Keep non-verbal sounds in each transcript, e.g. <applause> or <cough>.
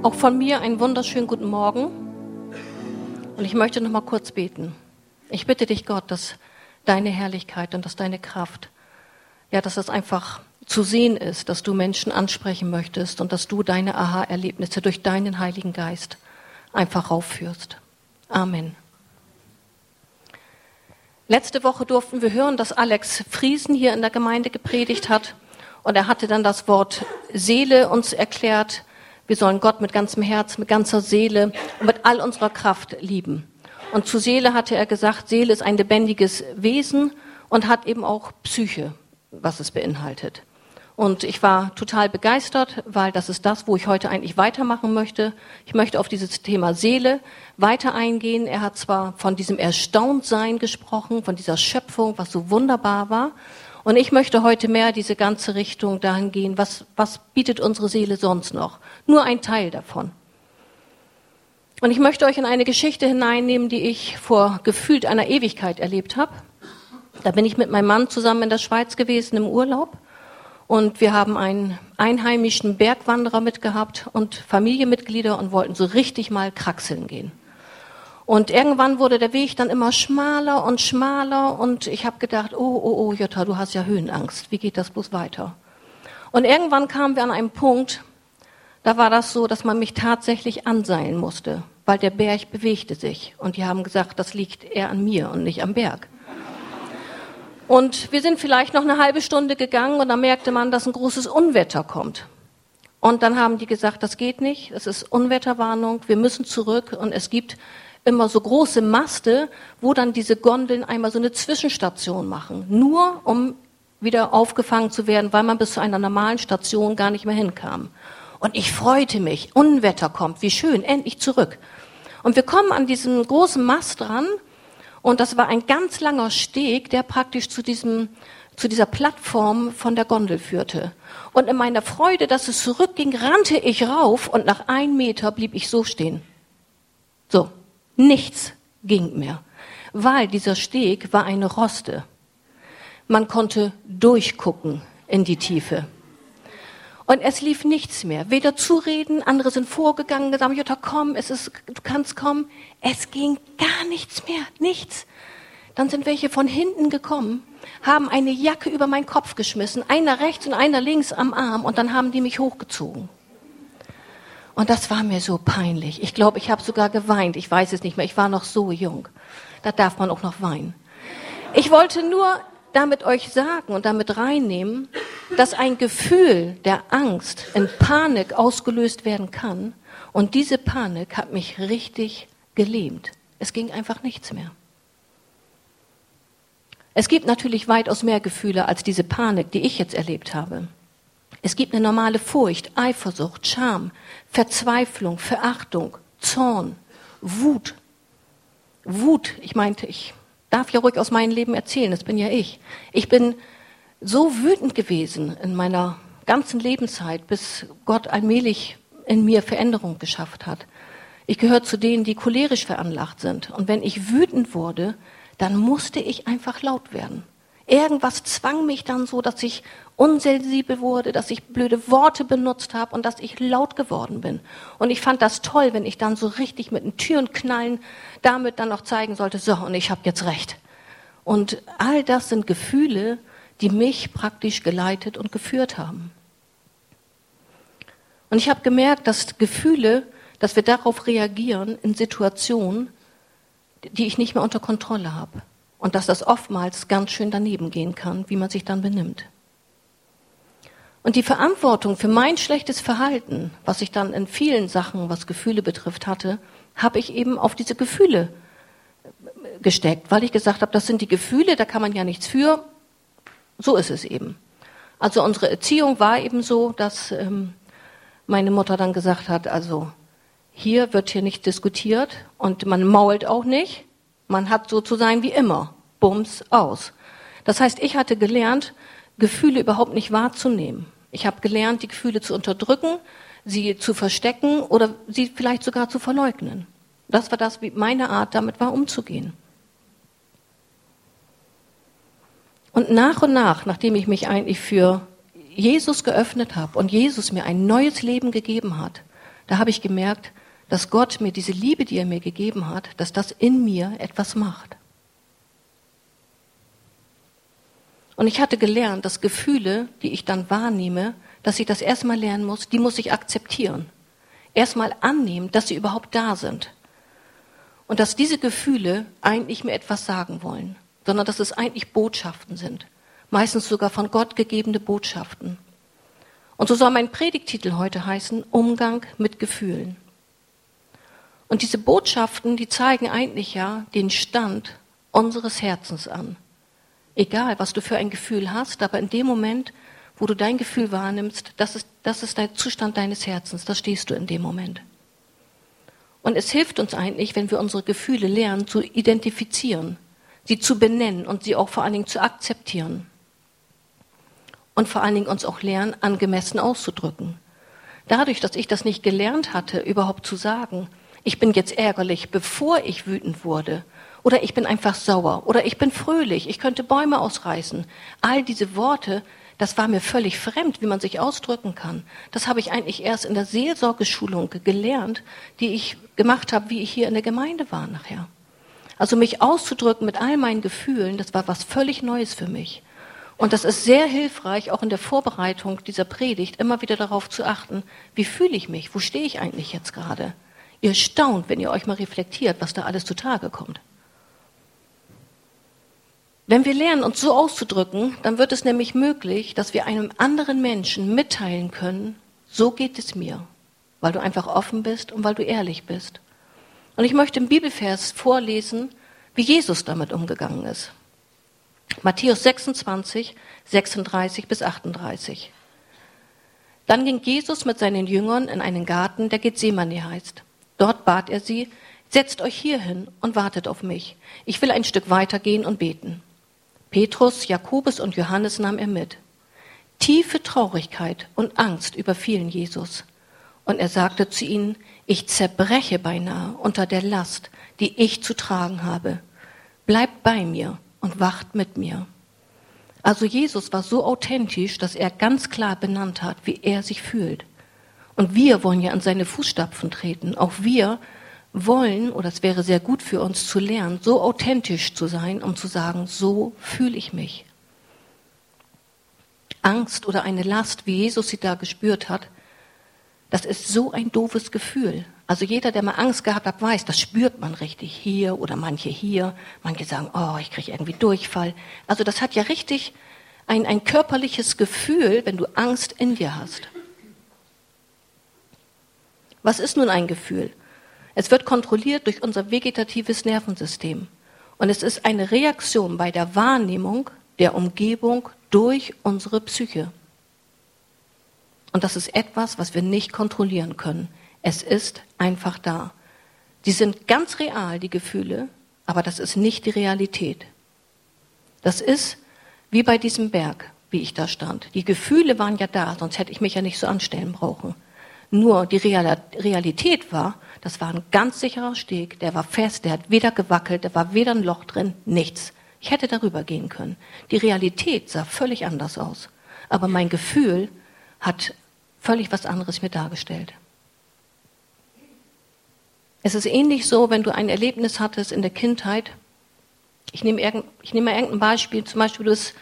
Auch von mir einen wunderschönen guten Morgen. Und ich möchte noch mal kurz beten. Ich bitte dich, Gott, dass deine Herrlichkeit und dass deine Kraft, ja, dass das einfach zu sehen ist, dass du Menschen ansprechen möchtest und dass du deine Aha-Erlebnisse durch deinen Heiligen Geist einfach raufführst. Amen. Letzte Woche durften wir hören, dass Alex Friesen hier in der Gemeinde gepredigt hat. Und er hatte dann das Wort Seele uns erklärt. Wir sollen Gott mit ganzem Herz, mit ganzer Seele und mit all unserer Kraft lieben. Und zu Seele hatte er gesagt, Seele ist ein lebendiges Wesen und hat eben auch Psyche, was es beinhaltet. Und ich war total begeistert, weil das ist das, wo ich heute eigentlich weitermachen möchte. Ich möchte auf dieses Thema Seele weiter eingehen. Er hat zwar von diesem Erstauntsein gesprochen, von dieser Schöpfung, was so wunderbar war. Und ich möchte heute mehr diese ganze Richtung dahin gehen, was, was bietet unsere Seele sonst noch? Nur ein Teil davon. Und ich möchte euch in eine Geschichte hineinnehmen, die ich vor gefühlt einer Ewigkeit erlebt habe. Da bin ich mit meinem Mann zusammen in der Schweiz gewesen im Urlaub. Und wir haben einen einheimischen Bergwanderer mitgehabt und Familienmitglieder und wollten so richtig mal kraxeln gehen. Und irgendwann wurde der Weg dann immer schmaler und schmaler und ich habe gedacht, oh, oh, oh, Jutta, du hast ja Höhenangst. Wie geht das bloß weiter? Und irgendwann kamen wir an einen Punkt, da war das so, dass man mich tatsächlich anseilen musste, weil der Berg bewegte sich. Und die haben gesagt, das liegt eher an mir und nicht am Berg. Und wir sind vielleicht noch eine halbe Stunde gegangen und dann merkte man, dass ein großes Unwetter kommt. Und dann haben die gesagt, das geht nicht, es ist Unwetterwarnung, wir müssen zurück und es gibt immer so große Maste, wo dann diese Gondeln einmal so eine Zwischenstation machen, nur um wieder aufgefangen zu werden, weil man bis zu einer normalen Station gar nicht mehr hinkam. Und ich freute mich, Unwetter kommt, wie schön, endlich zurück. Und wir kommen an diesem großen Mast dran und das war ein ganz langer Steg, der praktisch zu diesem zu dieser Plattform von der Gondel führte. Und in meiner Freude, dass es zurückging, rannte ich rauf und nach einem Meter blieb ich so stehen. So. Nichts ging mehr, weil dieser Steg war eine Roste. Man konnte durchgucken in die Tiefe. Und es lief nichts mehr. Weder zureden, andere sind vorgegangen, gesagt, Jutta, komm, es ist, du kannst kommen. Es ging gar nichts mehr, nichts. Dann sind welche von hinten gekommen, haben eine Jacke über meinen Kopf geschmissen, einer rechts und einer links am Arm, und dann haben die mich hochgezogen. Und das war mir so peinlich. Ich glaube, ich habe sogar geweint. Ich weiß es nicht mehr. Ich war noch so jung. Da darf man auch noch weinen. Ich wollte nur damit euch sagen und damit reinnehmen, dass ein Gefühl der Angst in Panik ausgelöst werden kann. Und diese Panik hat mich richtig gelähmt. Es ging einfach nichts mehr. Es gibt natürlich weitaus mehr Gefühle als diese Panik, die ich jetzt erlebt habe. Es gibt eine normale Furcht, Eifersucht, Scham, Verzweiflung, Verachtung, Zorn, Wut. Wut, ich meinte, ich darf ja ruhig aus meinem Leben erzählen, das bin ja ich. Ich bin so wütend gewesen in meiner ganzen Lebenszeit, bis Gott allmählich in mir Veränderung geschafft hat. Ich gehöre zu denen, die cholerisch veranlagt sind. Und wenn ich wütend wurde, dann musste ich einfach laut werden. Irgendwas zwang mich dann so, dass ich unsensibel wurde, dass ich blöde Worte benutzt habe und dass ich laut geworden bin. Und ich fand das toll, wenn ich dann so richtig mit den Türen knallen damit dann noch zeigen sollte, so, und ich habe jetzt recht. Und all das sind Gefühle, die mich praktisch geleitet und geführt haben. Und ich habe gemerkt, dass Gefühle, dass wir darauf reagieren in Situationen, die ich nicht mehr unter Kontrolle habe. Und dass das oftmals ganz schön daneben gehen kann, wie man sich dann benimmt. Und die Verantwortung für mein schlechtes Verhalten, was ich dann in vielen Sachen, was Gefühle betrifft, hatte, habe ich eben auf diese Gefühle gesteckt, weil ich gesagt habe, das sind die Gefühle, da kann man ja nichts für. So ist es eben. Also unsere Erziehung war eben so, dass ähm, meine Mutter dann gesagt hat, also hier wird hier nicht diskutiert und man mault auch nicht. Man hat so zu sein wie immer. Bums aus. Das heißt, ich hatte gelernt, Gefühle überhaupt nicht wahrzunehmen. Ich habe gelernt, die Gefühle zu unterdrücken, sie zu verstecken oder sie vielleicht sogar zu verleugnen. Das war das, wie meine Art damit war, umzugehen. Und nach und nach, nachdem ich mich eigentlich für Jesus geöffnet habe und Jesus mir ein neues Leben gegeben hat, da habe ich gemerkt, dass Gott mir diese Liebe, die er mir gegeben hat, dass das in mir etwas macht. Und ich hatte gelernt, dass Gefühle, die ich dann wahrnehme, dass ich das erstmal lernen muss, die muss ich akzeptieren. Erstmal annehmen, dass sie überhaupt da sind. Und dass diese Gefühle eigentlich mir etwas sagen wollen, sondern dass es eigentlich Botschaften sind. Meistens sogar von Gott gegebene Botschaften. Und so soll mein Predigtitel heute heißen, Umgang mit Gefühlen. Und diese Botschaften, die zeigen eigentlich ja den Stand unseres Herzens an. Egal, was du für ein Gefühl hast, aber in dem Moment, wo du dein Gefühl wahrnimmst, das ist, das ist der Zustand deines Herzens, da stehst du in dem Moment. Und es hilft uns eigentlich, wenn wir unsere Gefühle lernen, zu identifizieren, sie zu benennen und sie auch vor allen Dingen zu akzeptieren. Und vor allen Dingen uns auch lernen, angemessen auszudrücken. Dadurch, dass ich das nicht gelernt hatte, überhaupt zu sagen, ich bin jetzt ärgerlich, bevor ich wütend wurde, oder ich bin einfach sauer, oder ich bin fröhlich, ich könnte Bäume ausreißen. All diese Worte das war mir völlig fremd, wie man sich ausdrücken kann. Das habe ich eigentlich erst in der Seelsorgeschulung gelernt, die ich gemacht habe, wie ich hier in der Gemeinde war nachher. Also mich auszudrücken mit all meinen Gefühlen, das war was völlig Neues für mich. Und das ist sehr hilfreich, auch in der Vorbereitung dieser Predigt, immer wieder darauf zu achten, wie fühle ich mich, wo stehe ich eigentlich jetzt gerade. Ihr staunt, wenn ihr euch mal reflektiert, was da alles zutage kommt. Wenn wir lernen, uns so auszudrücken, dann wird es nämlich möglich, dass wir einem anderen Menschen mitteilen können, so geht es mir, weil du einfach offen bist und weil du ehrlich bist. Und ich möchte im Bibelvers vorlesen, wie Jesus damit umgegangen ist. Matthäus 26, 36 bis 38. Dann ging Jesus mit seinen Jüngern in einen Garten, der Gethsemane heißt. Dort bat er sie, setzt euch hier hin und wartet auf mich. Ich will ein Stück weitergehen und beten. Petrus, Jakobus und Johannes nahm er mit. Tiefe Traurigkeit und Angst überfielen Jesus. Und er sagte zu ihnen, ich zerbreche beinahe unter der Last, die ich zu tragen habe. Bleibt bei mir und wacht mit mir. Also Jesus war so authentisch, dass er ganz klar benannt hat, wie er sich fühlt. Und wir wollen ja an seine Fußstapfen treten. Auch wir wollen, oder es wäre sehr gut für uns zu lernen, so authentisch zu sein, um zu sagen, so fühle ich mich. Angst oder eine Last, wie Jesus sie da gespürt hat, das ist so ein doofes Gefühl. Also jeder, der mal Angst gehabt hat, weiß, das spürt man richtig hier oder manche hier. Manche sagen, oh, ich kriege irgendwie Durchfall. Also das hat ja richtig ein, ein körperliches Gefühl, wenn du Angst in dir hast. Was ist nun ein Gefühl? Es wird kontrolliert durch unser vegetatives Nervensystem. Und es ist eine Reaktion bei der Wahrnehmung der Umgebung durch unsere Psyche. Und das ist etwas, was wir nicht kontrollieren können. Es ist einfach da. Die sind ganz real, die Gefühle, aber das ist nicht die Realität. Das ist wie bei diesem Berg, wie ich da stand. Die Gefühle waren ja da, sonst hätte ich mich ja nicht so anstellen brauchen. Nur die Realität war, das war ein ganz sicherer Steg, der war fest, der hat weder gewackelt, da war weder ein Loch drin, nichts. Ich hätte darüber gehen können. Die Realität sah völlig anders aus. Aber mein Gefühl hat völlig was anderes mir dargestellt. Es ist ähnlich so, wenn du ein Erlebnis hattest in der Kindheit. Ich nehme, irgend, ich nehme mal irgendein Beispiel, zum Beispiel du bist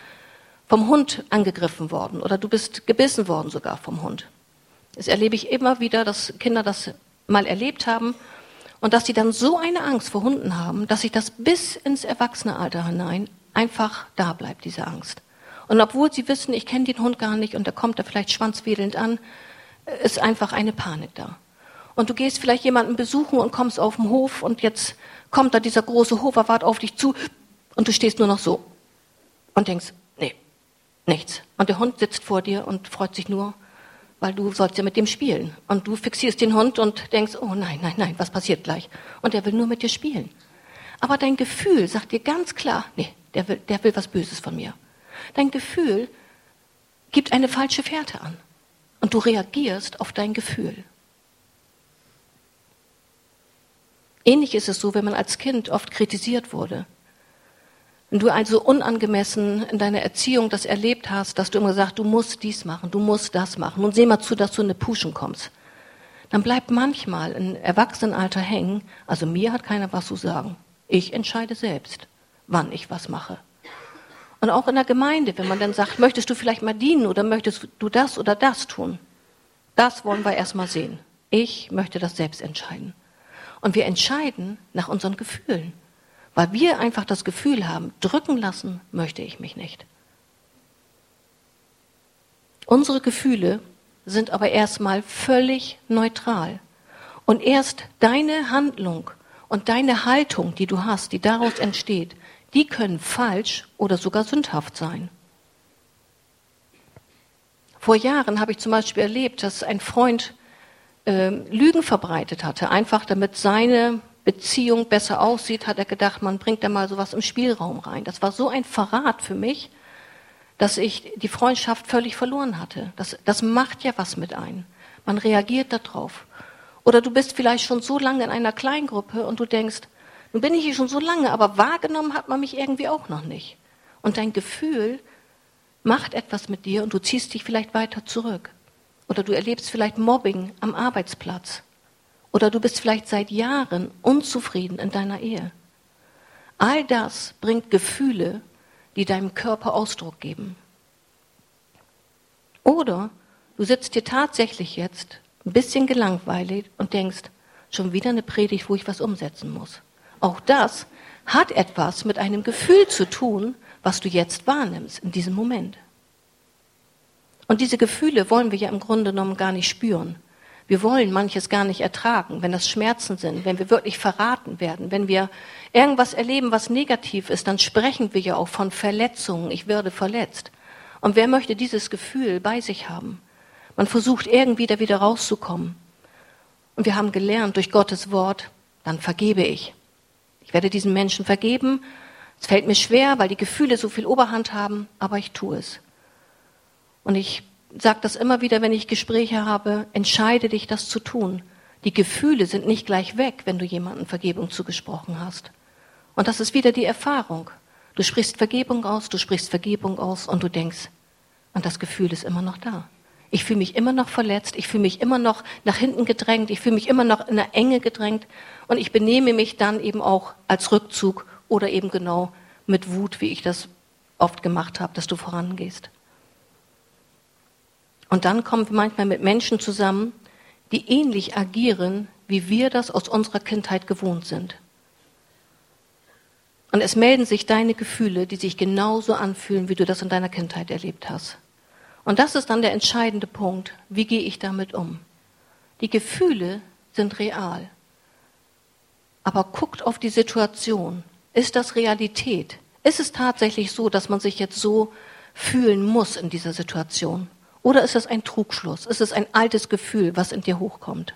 vom Hund angegriffen worden oder du bist gebissen worden sogar vom Hund. Das erlebe ich immer wieder, dass Kinder das mal erlebt haben und dass sie dann so eine Angst vor Hunden haben, dass sich das bis ins Erwachsenealter hinein einfach da bleibt, diese Angst. Und obwohl sie wissen, ich kenne den Hund gar nicht und da kommt er vielleicht schwanzwedelnd an, ist einfach eine Panik da. Und du gehst vielleicht jemanden besuchen und kommst auf den Hof und jetzt kommt da dieser große Hoferwart auf dich zu und du stehst nur noch so und denkst, nee, nichts. Und der Hund sitzt vor dir und freut sich nur weil du sollst ja mit dem spielen. Und du fixierst den Hund und denkst, oh nein, nein, nein, was passiert gleich? Und er will nur mit dir spielen. Aber dein Gefühl sagt dir ganz klar, nee, der will, der will was Böses von mir. Dein Gefühl gibt eine falsche Fährte an. Und du reagierst auf dein Gefühl. Ähnlich ist es so, wenn man als Kind oft kritisiert wurde. Wenn du also unangemessen in deiner Erziehung das erlebt hast, dass du immer gesagt, du musst dies machen, du musst das machen, nun seh mal zu, dass du in eine Puschen kommst, dann bleibt manchmal ein Erwachsenenalter hängen. Also mir hat keiner was zu sagen. Ich entscheide selbst, wann ich was mache. Und auch in der Gemeinde, wenn man dann sagt, möchtest du vielleicht mal dienen oder möchtest du das oder das tun? Das wollen wir erstmal sehen. Ich möchte das selbst entscheiden. Und wir entscheiden nach unseren Gefühlen, weil wir einfach das Gefühl haben, drücken lassen möchte ich mich nicht. Unsere Gefühle sind aber erstmal völlig neutral. Und erst deine Handlung und deine Haltung, die du hast, die daraus entsteht, die können falsch oder sogar sündhaft sein. Vor Jahren habe ich zum Beispiel erlebt, dass ein Freund äh, Lügen verbreitet hatte, einfach damit seine Beziehung besser aussieht, hat er gedacht, man bringt da mal sowas im Spielraum rein. Das war so ein Verrat für mich, dass ich die Freundschaft völlig verloren hatte. Das, das macht ja was mit einem. Man reagiert darauf. Oder du bist vielleicht schon so lange in einer Kleingruppe und du denkst, nun bin ich hier schon so lange, aber wahrgenommen hat man mich irgendwie auch noch nicht. Und dein Gefühl macht etwas mit dir und du ziehst dich vielleicht weiter zurück. Oder du erlebst vielleicht Mobbing am Arbeitsplatz. Oder du bist vielleicht seit Jahren unzufrieden in deiner Ehe. All das bringt Gefühle, die deinem Körper Ausdruck geben. Oder du sitzt hier tatsächlich jetzt ein bisschen gelangweilt und denkst, schon wieder eine Predigt, wo ich was umsetzen muss. Auch das hat etwas mit einem Gefühl zu tun, was du jetzt wahrnimmst in diesem Moment. Und diese Gefühle wollen wir ja im Grunde genommen gar nicht spüren. Wir wollen manches gar nicht ertragen, wenn das Schmerzen sind, wenn wir wirklich verraten werden, wenn wir irgendwas erleben, was negativ ist, dann sprechen wir ja auch von Verletzungen. Ich werde verletzt. Und wer möchte dieses Gefühl bei sich haben? Man versucht irgendwie da wieder rauszukommen. Und wir haben gelernt durch Gottes Wort, dann vergebe ich. Ich werde diesen Menschen vergeben. Es fällt mir schwer, weil die Gefühle so viel Oberhand haben, aber ich tue es. Und ich sage das immer wieder, wenn ich Gespräche habe, entscheide dich, das zu tun. Die Gefühle sind nicht gleich weg, wenn du jemandem Vergebung zugesprochen hast. Und das ist wieder die Erfahrung. Du sprichst Vergebung aus, du sprichst Vergebung aus und du denkst, und das Gefühl ist immer noch da. Ich fühle mich immer noch verletzt, ich fühle mich immer noch nach hinten gedrängt, ich fühle mich immer noch in der Enge gedrängt und ich benehme mich dann eben auch als Rückzug oder eben genau mit Wut, wie ich das oft gemacht habe, dass du vorangehst. Und dann kommen wir manchmal mit Menschen zusammen, die ähnlich agieren, wie wir das aus unserer Kindheit gewohnt sind. Und es melden sich deine Gefühle, die sich genauso anfühlen, wie du das in deiner Kindheit erlebt hast. Und das ist dann der entscheidende Punkt. Wie gehe ich damit um? Die Gefühle sind real. Aber guckt auf die Situation. Ist das Realität? Ist es tatsächlich so, dass man sich jetzt so fühlen muss in dieser Situation? Oder ist es ein Trugschluss? Ist es ein altes Gefühl, was in dir hochkommt?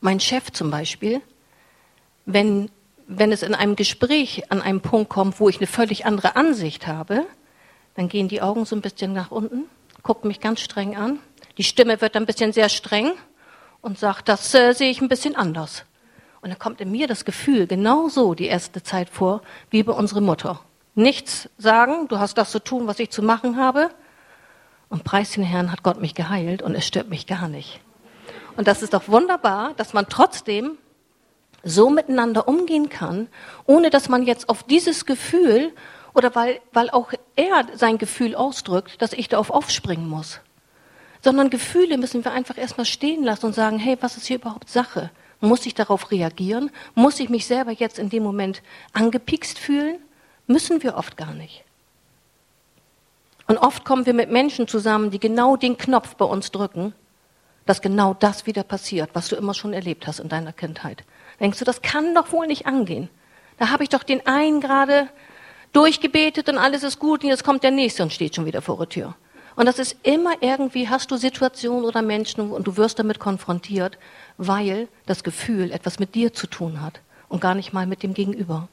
Mein Chef zum Beispiel, wenn, wenn es in einem Gespräch an einem Punkt kommt, wo ich eine völlig andere Ansicht habe, dann gehen die Augen so ein bisschen nach unten, guckt mich ganz streng an. Die Stimme wird ein bisschen sehr streng und sagt, das äh, sehe ich ein bisschen anders. Und dann kommt in mir das Gefühl, genau so die erste Zeit vor, wie bei unserer Mutter nichts sagen, du hast das zu tun, was ich zu machen habe. Und preis den Herrn hat Gott mich geheilt und es stört mich gar nicht. Und das ist doch wunderbar, dass man trotzdem so miteinander umgehen kann, ohne dass man jetzt auf dieses Gefühl oder weil, weil auch er sein Gefühl ausdrückt, dass ich darauf aufspringen muss. Sondern Gefühle müssen wir einfach erstmal stehen lassen und sagen, hey, was ist hier überhaupt Sache? Muss ich darauf reagieren? Muss ich mich selber jetzt in dem Moment angepikst fühlen? Müssen wir oft gar nicht. Und oft kommen wir mit Menschen zusammen, die genau den Knopf bei uns drücken, dass genau das wieder passiert, was du immer schon erlebt hast in deiner Kindheit. Denkst du, das kann doch wohl nicht angehen. Da habe ich doch den einen gerade durchgebetet und alles ist gut und jetzt kommt der nächste und steht schon wieder vor der Tür. Und das ist immer irgendwie, hast du Situationen oder Menschen und du wirst damit konfrontiert, weil das Gefühl etwas mit dir zu tun hat und gar nicht mal mit dem Gegenüber.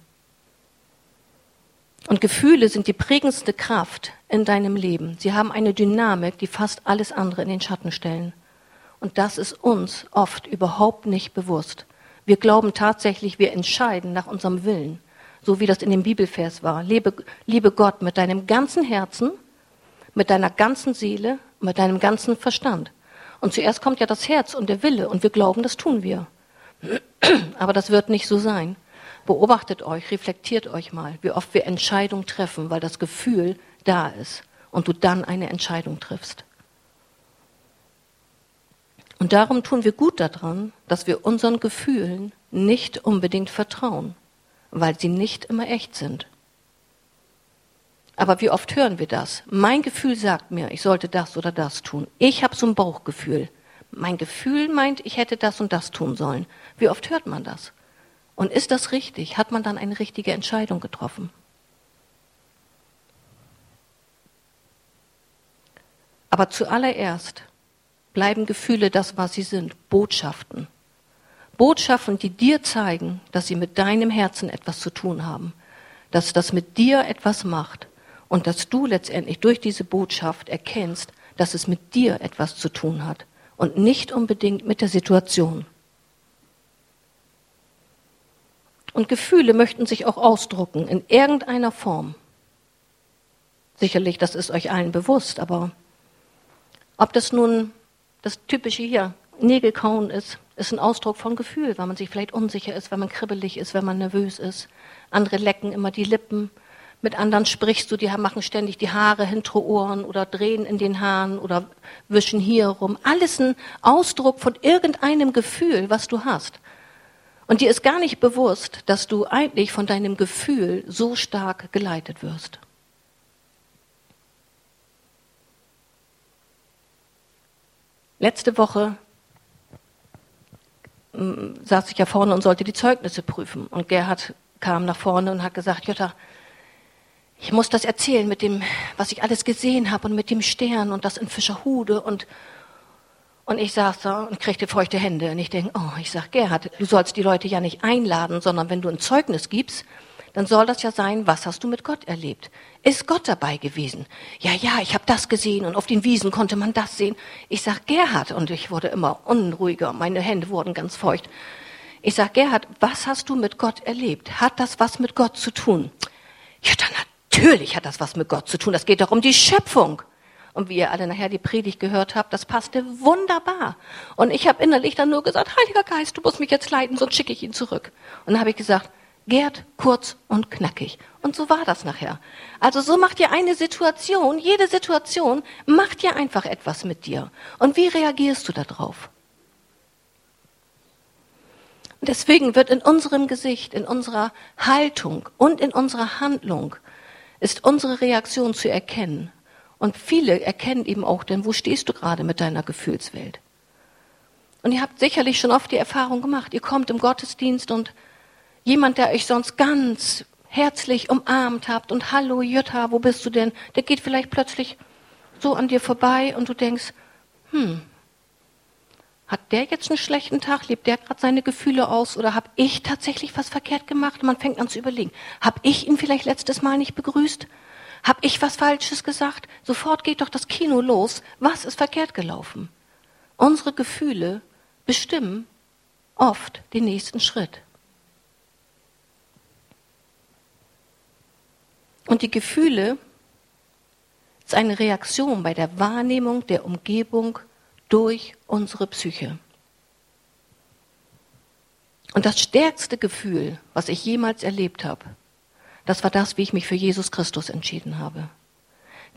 Und Gefühle sind die prägendste Kraft in deinem Leben. Sie haben eine Dynamik, die fast alles andere in den Schatten stellen. Und das ist uns oft überhaupt nicht bewusst. Wir glauben tatsächlich, wir entscheiden nach unserem Willen, so wie das in dem Bibelvers war. Liebe, liebe Gott mit deinem ganzen Herzen, mit deiner ganzen Seele, mit deinem ganzen Verstand. Und zuerst kommt ja das Herz und der Wille und wir glauben, das tun wir. <clears throat> Aber das wird nicht so sein. Beobachtet euch, reflektiert euch mal, wie oft wir Entscheidungen treffen, weil das Gefühl da ist und du dann eine Entscheidung triffst. Und darum tun wir gut daran, dass wir unseren Gefühlen nicht unbedingt vertrauen, weil sie nicht immer echt sind. Aber wie oft hören wir das? Mein Gefühl sagt mir, ich sollte das oder das tun. Ich habe so ein Bauchgefühl. Mein Gefühl meint, ich hätte das und das tun sollen. Wie oft hört man das? Und ist das richtig? Hat man dann eine richtige Entscheidung getroffen? Aber zuallererst bleiben Gefühle das, was sie sind, Botschaften. Botschaften, die dir zeigen, dass sie mit deinem Herzen etwas zu tun haben, dass das mit dir etwas macht und dass du letztendlich durch diese Botschaft erkennst, dass es mit dir etwas zu tun hat und nicht unbedingt mit der Situation. Und Gefühle möchten sich auch ausdrucken in irgendeiner Form. Sicherlich, das ist euch allen bewusst, aber ob das nun das typische hier, Nägelkauen ist, ist ein Ausdruck von Gefühl, weil man sich vielleicht unsicher ist, wenn man kribbelig ist, wenn man nervös ist. Andere lecken immer die Lippen. Mit anderen sprichst du, die machen ständig die Haare hinter Ohren oder drehen in den Haaren oder wischen hier rum. Alles ein Ausdruck von irgendeinem Gefühl, was du hast. Und dir ist gar nicht bewusst, dass du eigentlich von deinem Gefühl so stark geleitet wirst. Letzte Woche hm, saß ich ja vorne und sollte die Zeugnisse prüfen. Und Gerhard kam nach vorne und hat gesagt, Jutta, ich muss das erzählen mit dem, was ich alles gesehen habe und mit dem Stern und das in Fischerhude und und ich saß da und kriegte feuchte Hände und ich denke, oh, ich sag Gerhard, du sollst die Leute ja nicht einladen, sondern wenn du ein Zeugnis gibst, dann soll das ja sein, was hast du mit Gott erlebt? Ist Gott dabei gewesen? Ja, ja, ich habe das gesehen und auf den Wiesen konnte man das sehen. Ich sag Gerhard und ich wurde immer unruhiger, meine Hände wurden ganz feucht. Ich sag Gerhard, was hast du mit Gott erlebt? Hat das was mit Gott zu tun? Ja, dann natürlich hat das was mit Gott zu tun. Das geht doch um die Schöpfung. Und wie ihr alle nachher die Predigt gehört habt, das passte wunderbar. Und ich habe innerlich dann nur gesagt, Heiliger Geist, du musst mich jetzt leiten, sonst schicke ich ihn zurück. Und dann habe ich gesagt, Gerd, kurz und knackig. Und so war das nachher. Also so macht ihr eine Situation, jede Situation macht ja einfach etwas mit dir. Und wie reagierst du darauf? Deswegen wird in unserem Gesicht, in unserer Haltung und in unserer Handlung ist unsere Reaktion zu erkennen. Und viele erkennen eben auch denn, wo stehst du gerade mit deiner Gefühlswelt? Und ihr habt sicherlich schon oft die Erfahrung gemacht, ihr kommt im Gottesdienst und jemand, der euch sonst ganz herzlich umarmt habt und Hallo Jutta, wo bist du denn? Der geht vielleicht plötzlich so an dir vorbei und du denkst, hm, hat der jetzt einen schlechten Tag? Lebt der gerade seine Gefühle aus? Oder habe ich tatsächlich was verkehrt gemacht? Man fängt an zu überlegen. Habe ich ihn vielleicht letztes Mal nicht begrüßt? Habe ich was Falsches gesagt? Sofort geht doch das Kino los. Was ist verkehrt gelaufen? Unsere Gefühle bestimmen oft den nächsten Schritt. Und die Gefühle ist eine Reaktion bei der Wahrnehmung der Umgebung durch unsere Psyche. Und das stärkste Gefühl, was ich jemals erlebt habe, das war das, wie ich mich für Jesus Christus entschieden habe.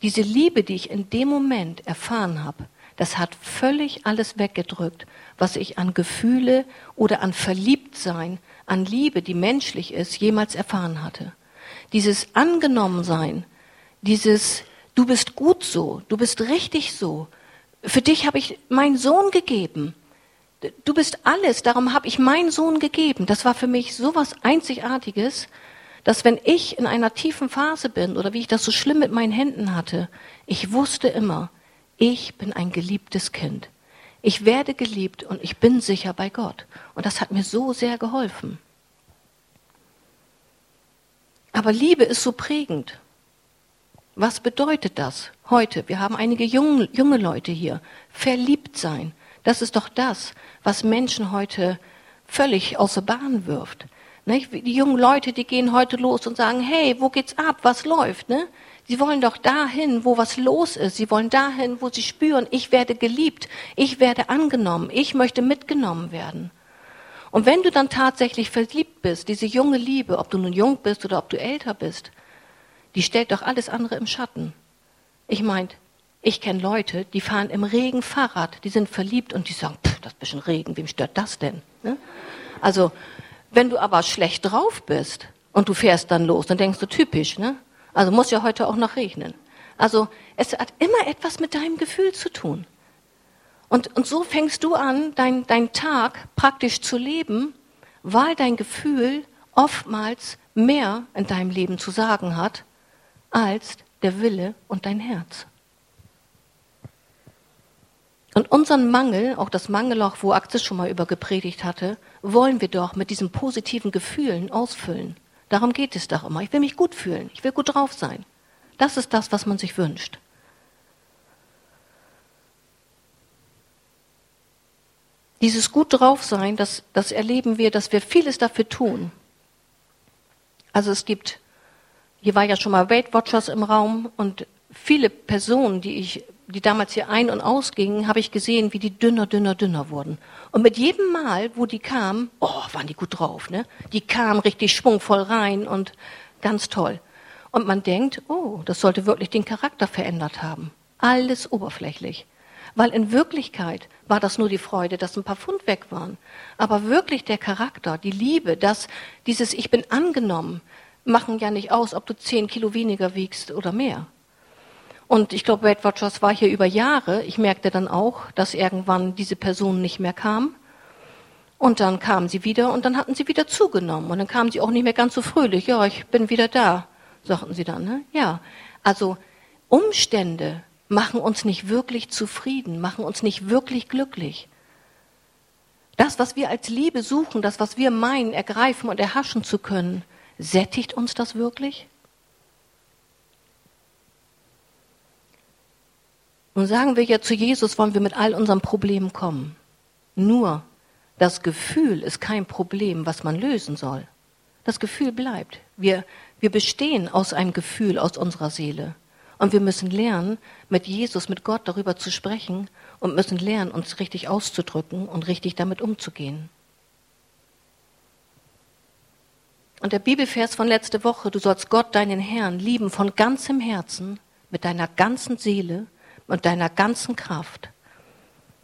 Diese Liebe, die ich in dem Moment erfahren habe, das hat völlig alles weggedrückt, was ich an Gefühle oder an Verliebtsein, an Liebe, die menschlich ist, jemals erfahren hatte. Dieses Angenommensein, dieses Du bist gut so, du bist richtig so, für dich habe ich meinen Sohn gegeben. Du bist alles, darum habe ich meinen Sohn gegeben. Das war für mich so was Einzigartiges, dass wenn ich in einer tiefen Phase bin oder wie ich das so schlimm mit meinen Händen hatte, ich wusste immer, ich bin ein geliebtes Kind. Ich werde geliebt und ich bin sicher bei Gott. Und das hat mir so sehr geholfen. Aber Liebe ist so prägend. Was bedeutet das heute? Wir haben einige junge, junge Leute hier. Verliebt sein. Das ist doch das, was Menschen heute völlig außer Bahn wirft. Nicht? Die jungen Leute, die gehen heute los und sagen, hey, wo geht's ab? Was läuft? Ne? Sie wollen doch dahin, wo was los ist. Sie wollen dahin, wo sie spüren, ich werde geliebt, ich werde angenommen, ich möchte mitgenommen werden. Und wenn du dann tatsächlich verliebt bist, diese junge Liebe, ob du nun jung bist oder ob du älter bist, die stellt doch alles andere im Schatten. Ich meine, ich kenne Leute, die fahren im Regen Fahrrad, die sind verliebt und die sagen, pff, das bisschen Regen, wem stört das denn? Ne? Also, wenn du aber schlecht drauf bist und du fährst dann los, dann denkst du typisch, ne? Also muss ja heute auch noch regnen. Also es hat immer etwas mit deinem Gefühl zu tun. Und, und so fängst du an, dein, dein Tag praktisch zu leben, weil dein Gefühl oftmals mehr in deinem Leben zu sagen hat, als der Wille und dein Herz. Und unseren Mangel, auch das Mangelloch, wo Axis schon mal über gepredigt hatte, wollen wir doch mit diesen positiven Gefühlen ausfüllen. Darum geht es doch immer. Ich will mich gut fühlen. Ich will gut drauf sein. Das ist das, was man sich wünscht. Dieses gut drauf sein, das, das erleben wir, dass wir vieles dafür tun. Also es gibt, hier war ja schon mal Weight Watchers im Raum und viele Personen, die ich, die damals hier ein- und ausgingen, habe ich gesehen, wie die dünner, dünner, dünner wurden. Und mit jedem Mal, wo die kamen, oh, waren die gut drauf, ne? Die kamen richtig schwungvoll rein und ganz toll. Und man denkt, oh, das sollte wirklich den Charakter verändert haben. Alles oberflächlich. Weil in Wirklichkeit war das nur die Freude, dass ein paar Pfund weg waren. Aber wirklich der Charakter, die Liebe, das, dieses Ich bin angenommen, machen ja nicht aus, ob du zehn Kilo weniger wiegst oder mehr. Und ich glaube, Weight Watchers war hier über Jahre. Ich merkte dann auch, dass irgendwann diese Person nicht mehr kam. Und dann kamen sie wieder und dann hatten sie wieder zugenommen. Und dann kamen sie auch nicht mehr ganz so fröhlich. Ja, ich bin wieder da, sagten sie dann. Ne? Ja, also Umstände machen uns nicht wirklich zufrieden, machen uns nicht wirklich glücklich. Das, was wir als Liebe suchen, das, was wir meinen, ergreifen und erhaschen zu können, sättigt uns das wirklich? Und sagen wir ja zu Jesus, wollen wir mit all unseren Problemen kommen. Nur das Gefühl ist kein Problem, was man lösen soll. Das Gefühl bleibt. Wir, wir bestehen aus einem Gefühl aus unserer Seele. Und wir müssen lernen, mit Jesus, mit Gott darüber zu sprechen und müssen lernen, uns richtig auszudrücken und richtig damit umzugehen. Und der Bibelvers von letzte Woche, du sollst Gott, deinen Herrn, lieben von ganzem Herzen, mit deiner ganzen Seele, und deiner ganzen Kraft.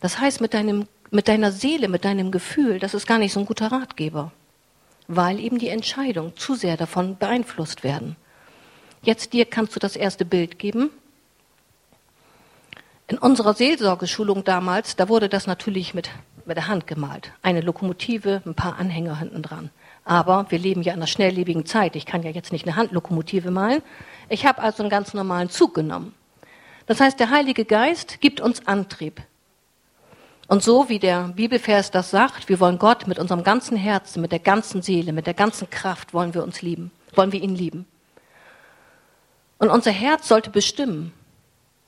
Das heißt, mit, deinem, mit deiner Seele, mit deinem Gefühl, das ist gar nicht so ein guter Ratgeber, weil eben die Entscheidungen zu sehr davon beeinflusst werden. Jetzt dir kannst du das erste Bild geben. In unserer Seelsorgeschulung damals, da wurde das natürlich mit, mit der Hand gemalt. Eine Lokomotive, ein paar Anhänger hinten dran. Aber wir leben ja in einer schnelllebigen Zeit. Ich kann ja jetzt nicht eine Handlokomotive malen. Ich habe also einen ganz normalen Zug genommen. Das heißt, der Heilige Geist gibt uns Antrieb. Und so wie der Bibelvers das sagt, wir wollen Gott mit unserem ganzen Herzen, mit der ganzen Seele, mit der ganzen Kraft wollen wir uns lieben, wollen wir ihn lieben. Und unser Herz sollte bestimmen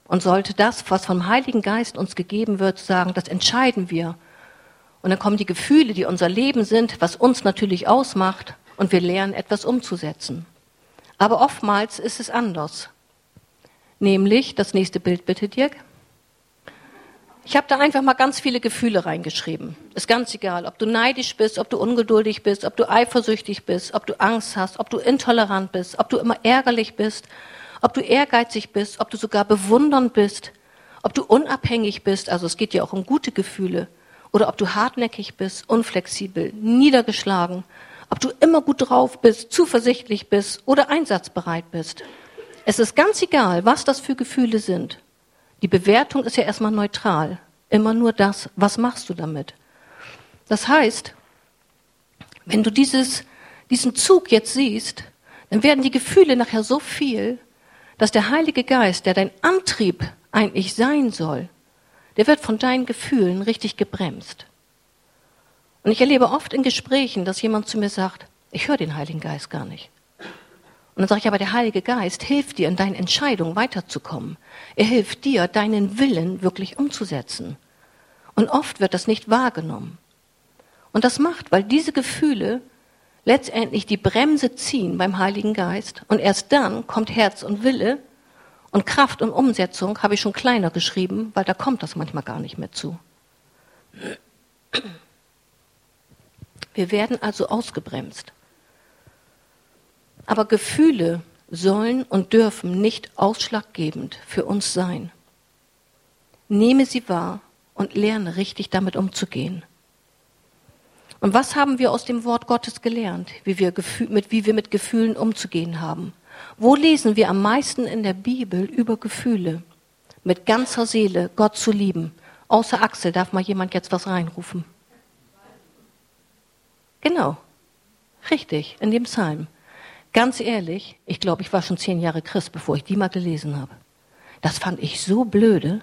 und sollte das, was vom Heiligen Geist uns gegeben wird, sagen, das entscheiden wir. Und dann kommen die Gefühle, die unser Leben sind, was uns natürlich ausmacht, und wir lernen etwas umzusetzen. Aber oftmals ist es anders. Nämlich, das nächste Bild bitte, Dirk. Ich habe da einfach mal ganz viele Gefühle reingeschrieben. Ist ganz egal, ob du neidisch bist, ob du ungeduldig bist, ob du eifersüchtig bist, ob du Angst hast, ob du intolerant bist, ob du immer ärgerlich bist, ob du ehrgeizig bist, ob du sogar bewundernd bist, ob du unabhängig bist, also es geht ja auch um gute Gefühle, oder ob du hartnäckig bist, unflexibel, niedergeschlagen, ob du immer gut drauf bist, zuversichtlich bist oder einsatzbereit bist. Es ist ganz egal, was das für Gefühle sind. Die Bewertung ist ja erstmal neutral. Immer nur das, was machst du damit? Das heißt, wenn du dieses, diesen Zug jetzt siehst, dann werden die Gefühle nachher so viel, dass der Heilige Geist, der dein Antrieb eigentlich sein soll, der wird von deinen Gefühlen richtig gebremst. Und ich erlebe oft in Gesprächen, dass jemand zu mir sagt, ich höre den Heiligen Geist gar nicht. Und dann sage ich aber, der Heilige Geist hilft dir in deinen Entscheidungen weiterzukommen. Er hilft dir, deinen Willen wirklich umzusetzen. Und oft wird das nicht wahrgenommen. Und das macht, weil diese Gefühle letztendlich die Bremse ziehen beim Heiligen Geist und erst dann kommt Herz und Wille Und Kraft und Umsetzung habe ich schon kleiner geschrieben, weil da kommt das manchmal gar nicht mehr zu. Wir werden also ausgebremst. Aber Gefühle sollen und dürfen nicht ausschlaggebend für uns sein. Nehme sie wahr und lerne richtig damit umzugehen. Und was haben wir aus dem Wort Gottes gelernt, wie wir, mit, wie wir mit Gefühlen umzugehen haben? Wo lesen wir am meisten in der Bibel über Gefühle? Mit ganzer Seele Gott zu lieben. Außer Axel darf mal jemand jetzt was reinrufen. Genau. Richtig, in dem Psalm. Ganz ehrlich, ich glaube, ich war schon zehn Jahre Christ, bevor ich die mal gelesen habe. Das fand ich so blöde.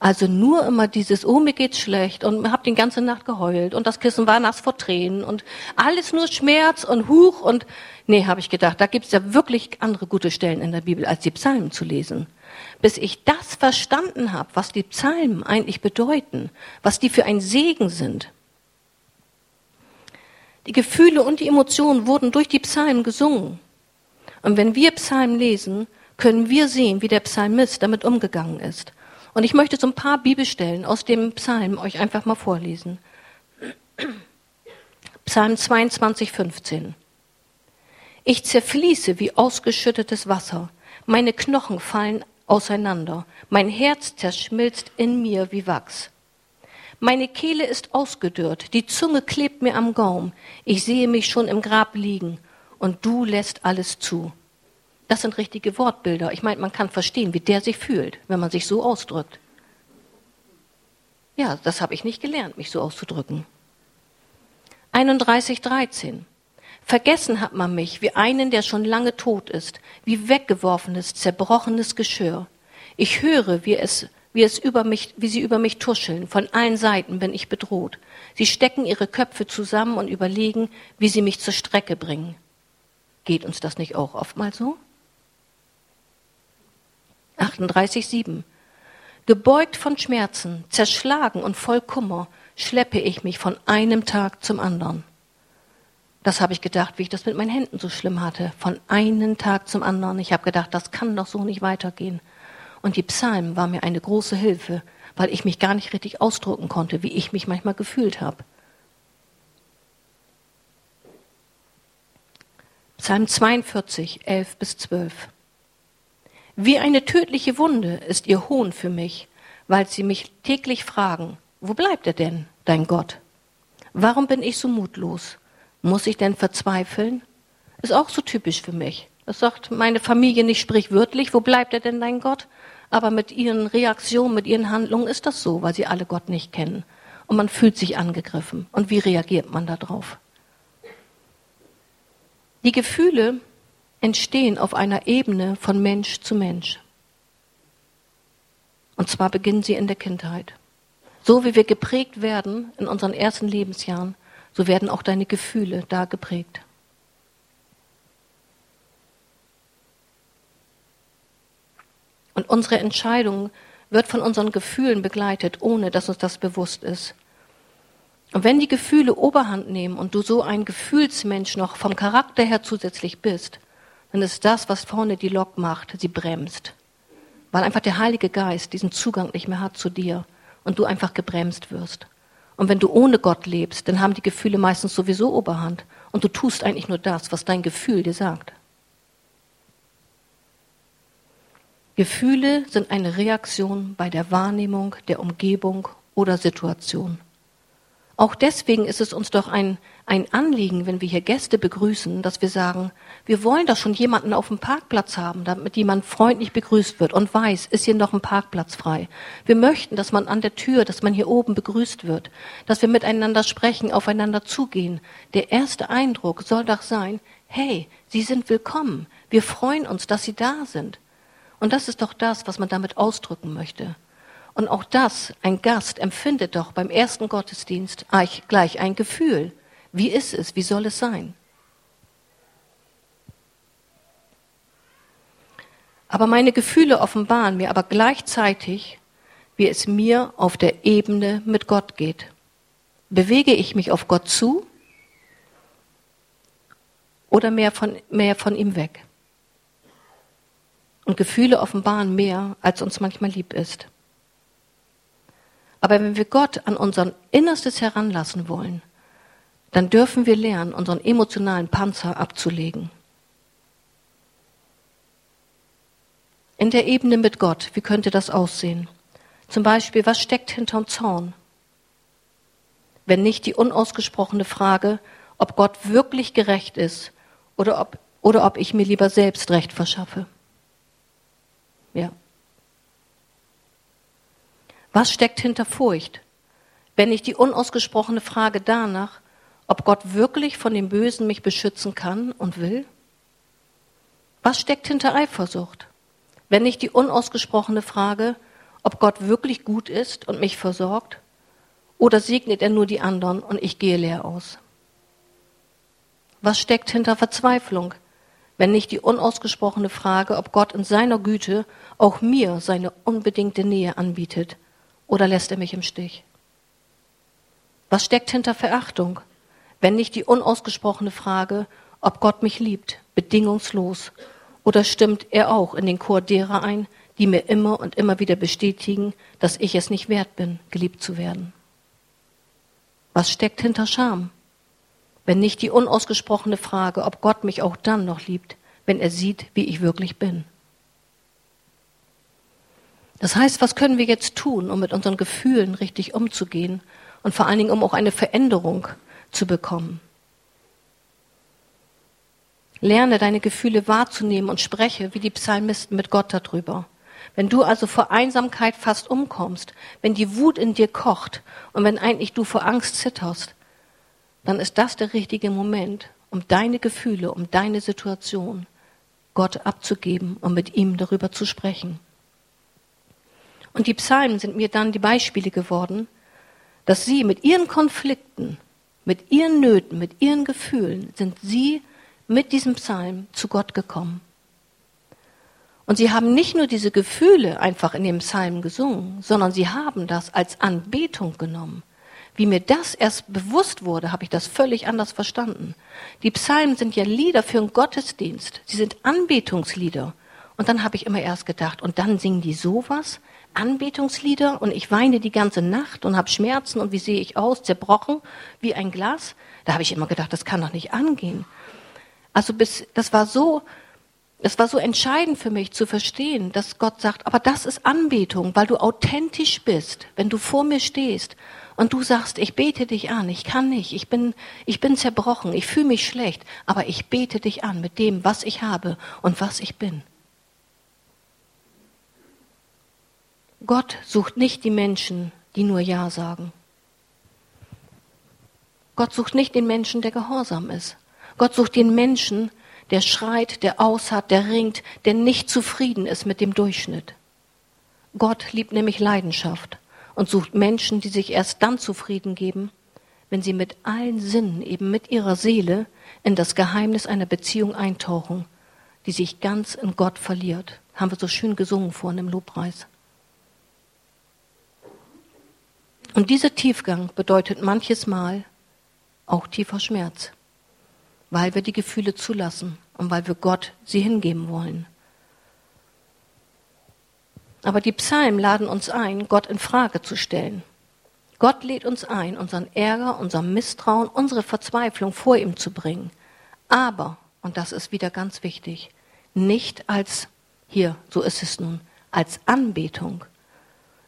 Also nur immer dieses, oh, mir geht's schlecht und hab die ganze Nacht geheult und das Kissen war nass vor Tränen und alles nur Schmerz und Huch und nee, habe ich gedacht, da gibt's ja wirklich andere gute Stellen in der Bibel, als die Psalmen zu lesen. Bis ich das verstanden habe, was die Psalmen eigentlich bedeuten, was die für ein Segen sind. Die Gefühle und die Emotionen wurden durch die Psalmen gesungen. Und wenn wir Psalmen lesen, können wir sehen, wie der Psalmist damit umgegangen ist. Und ich möchte so ein paar Bibelstellen aus dem Psalm euch einfach mal vorlesen. Psalm 22, 15. Ich zerfließe wie ausgeschüttetes Wasser. Meine Knochen fallen auseinander. Mein Herz zerschmilzt in mir wie Wachs. Meine Kehle ist ausgedörrt, die Zunge klebt mir am Gaum. Ich sehe mich schon im Grab liegen und du lässt alles zu. Das sind richtige Wortbilder. Ich meine, man kann verstehen, wie der sich fühlt, wenn man sich so ausdrückt. Ja, das habe ich nicht gelernt, mich so auszudrücken. 31.13. Vergessen hat man mich wie einen, der schon lange tot ist, wie weggeworfenes, zerbrochenes Geschirr. Ich höre, wie es, wie es über mich, wie sie über mich tuscheln. Von allen Seiten bin ich bedroht. Sie stecken ihre Köpfe zusammen und überlegen, wie sie mich zur Strecke bringen. Geht uns das nicht auch oftmals so? 38,7. Gebeugt von Schmerzen, zerschlagen und voll Kummer, schleppe ich mich von einem Tag zum anderen. Das habe ich gedacht, wie ich das mit meinen Händen so schlimm hatte. Von einem Tag zum anderen. Ich habe gedacht, das kann doch so nicht weitergehen. Und die Psalmen war mir eine große Hilfe, weil ich mich gar nicht richtig ausdrücken konnte, wie ich mich manchmal gefühlt habe. Psalm 42, 11 bis 12. Wie eine tödliche Wunde ist ihr Hohn für mich, weil sie mich täglich fragen, wo bleibt er denn, dein Gott? Warum bin ich so mutlos? Muss ich denn verzweifeln? Ist auch so typisch für mich. Das sagt meine Familie nicht sprichwörtlich, wo bleibt er denn, dein Gott? Aber mit ihren Reaktionen, mit ihren Handlungen ist das so, weil sie alle Gott nicht kennen. Und man fühlt sich angegriffen. Und wie reagiert man darauf? Die Gefühle entstehen auf einer Ebene von Mensch zu Mensch. Und zwar beginnen sie in der Kindheit. So wie wir geprägt werden in unseren ersten Lebensjahren, so werden auch deine Gefühle da geprägt. Und unsere Entscheidung wird von unseren Gefühlen begleitet, ohne dass uns das bewusst ist. Und wenn die Gefühle Oberhand nehmen und du so ein Gefühlsmensch noch vom Charakter her zusätzlich bist, dann ist das, was vorne die Lok macht, sie bremst. Weil einfach der Heilige Geist diesen Zugang nicht mehr hat zu dir und du einfach gebremst wirst. Und wenn du ohne Gott lebst, dann haben die Gefühle meistens sowieso Oberhand und du tust eigentlich nur das, was dein Gefühl dir sagt. Gefühle sind eine Reaktion bei der Wahrnehmung der Umgebung oder Situation. Auch deswegen ist es uns doch ein, ein Anliegen, wenn wir hier Gäste begrüßen, dass wir sagen, wir wollen doch schon jemanden auf dem Parkplatz haben, damit jemand freundlich begrüßt wird und weiß, ist hier noch ein Parkplatz frei. Wir möchten, dass man an der Tür, dass man hier oben begrüßt wird, dass wir miteinander sprechen, aufeinander zugehen. Der erste Eindruck soll doch sein, hey, Sie sind willkommen. Wir freuen uns, dass Sie da sind. Und das ist doch das, was man damit ausdrücken möchte. Und auch das, ein Gast empfindet doch beim ersten Gottesdienst gleich ein Gefühl. Wie ist es? Wie soll es sein? Aber meine Gefühle offenbaren mir aber gleichzeitig, wie es mir auf der Ebene mit Gott geht. Bewege ich mich auf Gott zu oder mehr von, mehr von ihm weg? Und Gefühle offenbaren mehr, als uns manchmal lieb ist. Aber wenn wir Gott an unser Innerstes heranlassen wollen, dann dürfen wir lernen, unseren emotionalen Panzer abzulegen. In der Ebene mit Gott, wie könnte das aussehen? Zum Beispiel, was steckt hinterm Zorn? Wenn nicht die unausgesprochene Frage, ob Gott wirklich gerecht ist oder ob, oder ob ich mir lieber selbst Recht verschaffe. Ja. Was steckt hinter Furcht? Wenn nicht die unausgesprochene Frage danach, ob Gott wirklich von dem Bösen mich beschützen kann und will? Was steckt hinter Eifersucht? Wenn nicht die unausgesprochene Frage, ob Gott wirklich gut ist und mich versorgt? Oder segnet er nur die anderen und ich gehe leer aus? Was steckt hinter Verzweiflung, wenn nicht die unausgesprochene Frage, ob Gott in seiner Güte auch mir seine unbedingte Nähe anbietet? Oder lässt er mich im Stich? Was steckt hinter Verachtung, wenn nicht die unausgesprochene Frage, ob Gott mich liebt, bedingungslos? Oder stimmt er auch in den Chor derer ein, die mir immer und immer wieder bestätigen, dass ich es nicht wert bin, geliebt zu werden? Was steckt hinter Scham? Wenn nicht die unausgesprochene Frage, ob Gott mich auch dann noch liebt, wenn er sieht, wie ich wirklich bin. Das heißt, was können wir jetzt tun, um mit unseren Gefühlen richtig umzugehen und vor allen Dingen, um auch eine Veränderung zu bekommen? Lerne deine Gefühle wahrzunehmen und spreche wie die Psalmisten mit Gott darüber. Wenn du also vor Einsamkeit fast umkommst, wenn die Wut in dir kocht und wenn eigentlich du vor Angst zitterst, dann ist das der richtige Moment, um deine Gefühle, um deine Situation Gott abzugeben und mit ihm darüber zu sprechen. Und die Psalmen sind mir dann die Beispiele geworden, dass sie mit ihren Konflikten, mit ihren Nöten, mit ihren Gefühlen, sind sie mit diesem Psalm zu Gott gekommen. Und sie haben nicht nur diese Gefühle einfach in dem Psalm gesungen, sondern sie haben das als Anbetung genommen. Wie mir das erst bewusst wurde, habe ich das völlig anders verstanden. Die Psalmen sind ja Lieder für einen Gottesdienst. Sie sind Anbetungslieder. Und dann habe ich immer erst gedacht, und dann singen die sowas? Anbetungslieder und ich weine die ganze Nacht und habe Schmerzen und wie sehe ich aus, zerbrochen wie ein Glas. Da habe ich immer gedacht, das kann doch nicht angehen. Also bis, das war so, es war so entscheidend für mich zu verstehen, dass Gott sagt, aber das ist Anbetung, weil du authentisch bist, wenn du vor mir stehst und du sagst, ich bete dich an, ich kann nicht, ich bin, ich bin zerbrochen, ich fühle mich schlecht, aber ich bete dich an mit dem, was ich habe und was ich bin. Gott sucht nicht die Menschen, die nur Ja sagen. Gott sucht nicht den Menschen, der gehorsam ist. Gott sucht den Menschen, der schreit, der aushat, der ringt, der nicht zufrieden ist mit dem Durchschnitt. Gott liebt nämlich Leidenschaft und sucht Menschen, die sich erst dann zufrieden geben, wenn sie mit allen Sinnen, eben mit ihrer Seele, in das Geheimnis einer Beziehung eintauchen, die sich ganz in Gott verliert. Haben wir so schön gesungen vorhin im Lobpreis. Und dieser Tiefgang bedeutet manches Mal auch tiefer Schmerz weil wir die Gefühle zulassen und weil wir Gott sie hingeben wollen. Aber die Psalmen laden uns ein, Gott in Frage zu stellen. Gott lädt uns ein, unseren Ärger, unser Misstrauen, unsere Verzweiflung vor ihm zu bringen. Aber, und das ist wieder ganz wichtig, nicht als, hier, so ist es nun, als Anbetung.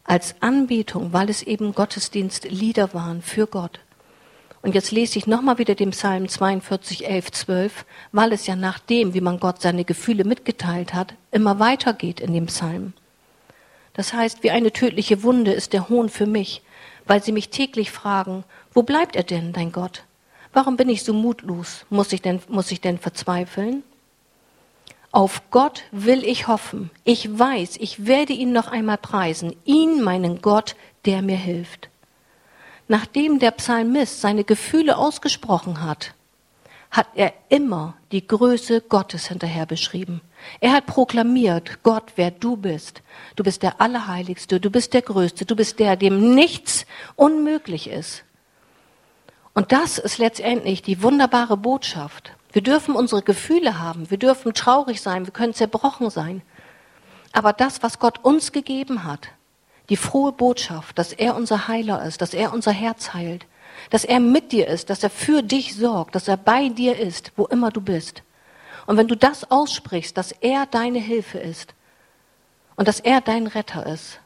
Als Anbetung, weil es eben Gottesdienst Lieder waren für Gott. Und jetzt lese ich nochmal wieder den Psalm 42, 11, 12, weil es ja nach dem, wie man Gott seine Gefühle mitgeteilt hat, immer weitergeht in dem Psalm. Das heißt, wie eine tödliche Wunde ist der Hohn für mich, weil sie mich täglich fragen, wo bleibt er denn, dein Gott? Warum bin ich so mutlos? Muss ich denn, muss ich denn verzweifeln? Auf Gott will ich hoffen. Ich weiß, ich werde ihn noch einmal preisen. Ihn, meinen Gott, der mir hilft. Nachdem der Psalmist seine Gefühle ausgesprochen hat, hat er immer die Größe Gottes hinterher beschrieben. Er hat proklamiert, Gott, wer du bist. Du bist der Allerheiligste, du bist der Größte, du bist der, dem nichts unmöglich ist. Und das ist letztendlich die wunderbare Botschaft. Wir dürfen unsere Gefühle haben, wir dürfen traurig sein, wir können zerbrochen sein. Aber das, was Gott uns gegeben hat, die frohe Botschaft, dass er unser Heiler ist, dass er unser Herz heilt, dass er mit dir ist, dass er für dich sorgt, dass er bei dir ist, wo immer du bist. Und wenn du das aussprichst, dass er deine Hilfe ist und dass er dein Retter ist,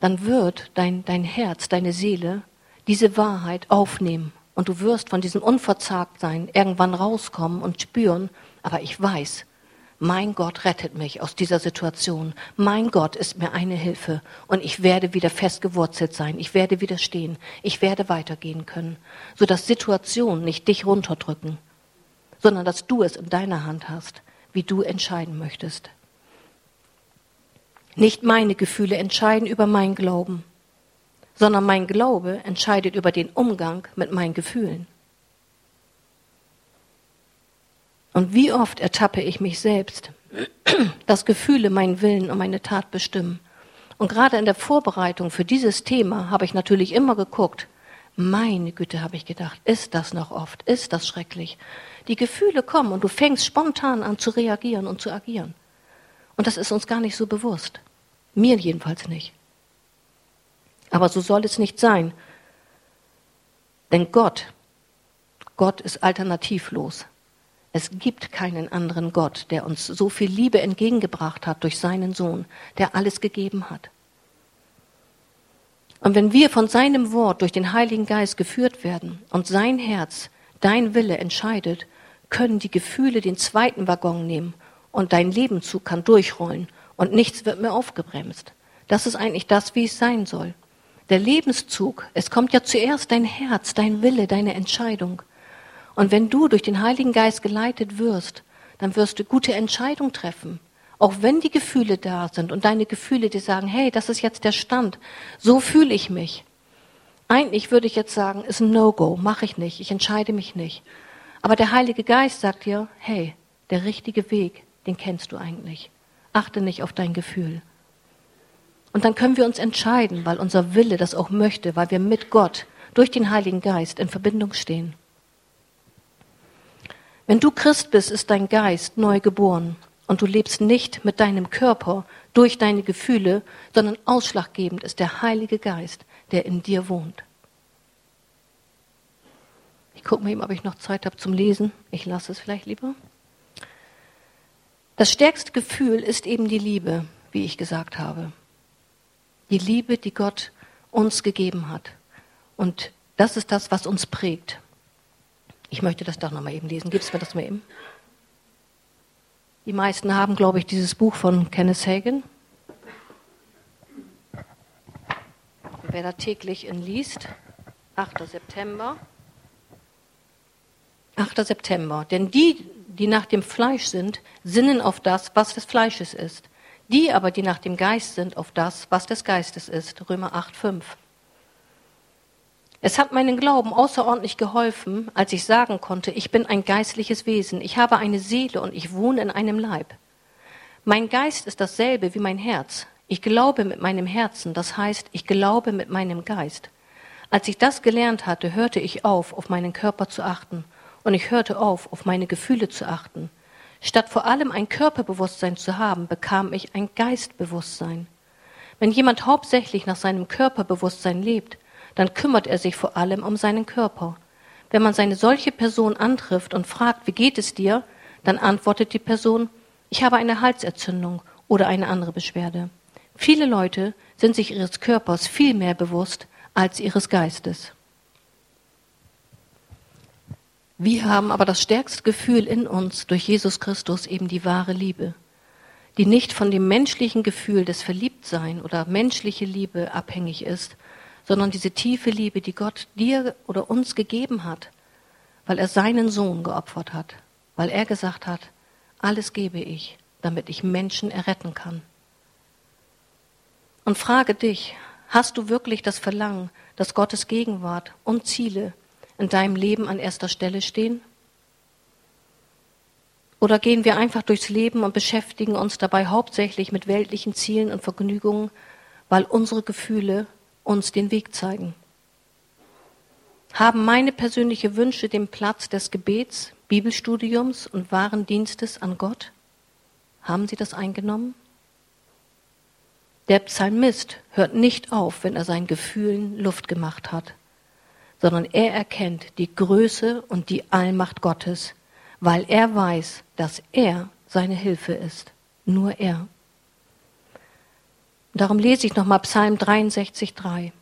dann wird dein, dein Herz, deine Seele diese Wahrheit aufnehmen und du wirst von diesem Unverzagtsein irgendwann rauskommen und spüren, aber ich weiß, mein Gott rettet mich aus dieser Situation. Mein Gott ist mir eine Hilfe und ich werde wieder festgewurzelt sein. Ich werde widerstehen. Ich werde weitergehen können, sodass Situationen nicht dich runterdrücken, sondern dass du es in deiner Hand hast, wie du entscheiden möchtest. Nicht meine Gefühle entscheiden über mein Glauben, sondern mein Glaube entscheidet über den Umgang mit meinen Gefühlen. Und wie oft ertappe ich mich selbst, <clears throat> dass Gefühle meinen Willen und meine Tat bestimmen. Und gerade in der Vorbereitung für dieses Thema habe ich natürlich immer geguckt, meine Güte, habe ich gedacht, ist das noch oft, ist das schrecklich. Die Gefühle kommen und du fängst spontan an zu reagieren und zu agieren. Und das ist uns gar nicht so bewusst. Mir jedenfalls nicht. Aber so soll es nicht sein. Denn Gott, Gott ist alternativlos. Es gibt keinen anderen Gott, der uns so viel Liebe entgegengebracht hat durch seinen Sohn, der alles gegeben hat. Und wenn wir von seinem Wort durch den Heiligen Geist geführt werden und sein Herz, dein Wille entscheidet, können die Gefühle den zweiten Waggon nehmen und dein Lebenszug kann durchrollen und nichts wird mehr aufgebremst. Das ist eigentlich das, wie es sein soll. Der Lebenszug, es kommt ja zuerst dein Herz, dein Wille, deine Entscheidung. Und wenn du durch den Heiligen Geist geleitet wirst, dann wirst du gute Entscheidungen treffen. Auch wenn die Gefühle da sind und deine Gefühle dir sagen, hey, das ist jetzt der Stand, so fühle ich mich. Eigentlich würde ich jetzt sagen, ist ein No-Go, mache ich nicht, ich entscheide mich nicht. Aber der Heilige Geist sagt dir, hey, der richtige Weg, den kennst du eigentlich. Achte nicht auf dein Gefühl. Und dann können wir uns entscheiden, weil unser Wille das auch möchte, weil wir mit Gott durch den Heiligen Geist in Verbindung stehen. Wenn du Christ bist, ist dein Geist neu geboren und du lebst nicht mit deinem Körper durch deine Gefühle, sondern ausschlaggebend ist der Heilige Geist, der in dir wohnt. Ich gucke mal eben, ob ich noch Zeit habe zum Lesen. Ich lasse es vielleicht lieber. Das stärkste Gefühl ist eben die Liebe, wie ich gesagt habe. Die Liebe, die Gott uns gegeben hat. Und das ist das, was uns prägt. Ich möchte das doch noch mal eben lesen. Gibst mir das mal eben? Die meisten haben, glaube ich, dieses Buch von Kenneth Hagen. Wer da täglich in liest, 8. September. 8. September. Denn die, die nach dem Fleisch sind, sinnen auf das, was des Fleisches ist. Die aber, die nach dem Geist sind, auf das, was des Geistes ist. Römer 8, 5. Es hat meinen Glauben außerordentlich geholfen, als ich sagen konnte, ich bin ein geistliches Wesen, ich habe eine Seele und ich wohne in einem Leib. Mein Geist ist dasselbe wie mein Herz. Ich glaube mit meinem Herzen, das heißt, ich glaube mit meinem Geist. Als ich das gelernt hatte, hörte ich auf, auf meinen Körper zu achten, und ich hörte auf, auf meine Gefühle zu achten. Statt vor allem ein Körperbewusstsein zu haben, bekam ich ein Geistbewusstsein. Wenn jemand hauptsächlich nach seinem Körperbewusstsein lebt, dann kümmert er sich vor allem um seinen Körper. Wenn man seine solche Person antrifft und fragt, wie geht es dir, dann antwortet die Person, ich habe eine Halsentzündung oder eine andere Beschwerde. Viele Leute sind sich ihres Körpers viel mehr bewusst als ihres Geistes. Wir haben aber das stärkste Gefühl in uns durch Jesus Christus eben die wahre Liebe, die nicht von dem menschlichen Gefühl des Verliebtsein oder menschliche Liebe abhängig ist, sondern diese tiefe Liebe, die Gott dir oder uns gegeben hat, weil er seinen Sohn geopfert hat, weil er gesagt hat, alles gebe ich, damit ich Menschen erretten kann. Und frage dich, hast du wirklich das Verlangen, dass Gottes Gegenwart und Ziele in deinem Leben an erster Stelle stehen? Oder gehen wir einfach durchs Leben und beschäftigen uns dabei hauptsächlich mit weltlichen Zielen und Vergnügungen, weil unsere Gefühle uns den Weg zeigen. Haben meine persönlichen Wünsche den Platz des Gebets, Bibelstudiums und wahren Dienstes an Gott? Haben sie das eingenommen? Der Psalmist hört nicht auf, wenn er seinen Gefühlen Luft gemacht hat, sondern er erkennt die Größe und die Allmacht Gottes, weil er weiß, dass er seine Hilfe ist. Nur er. Darum lese ich nochmal Psalm 63,3.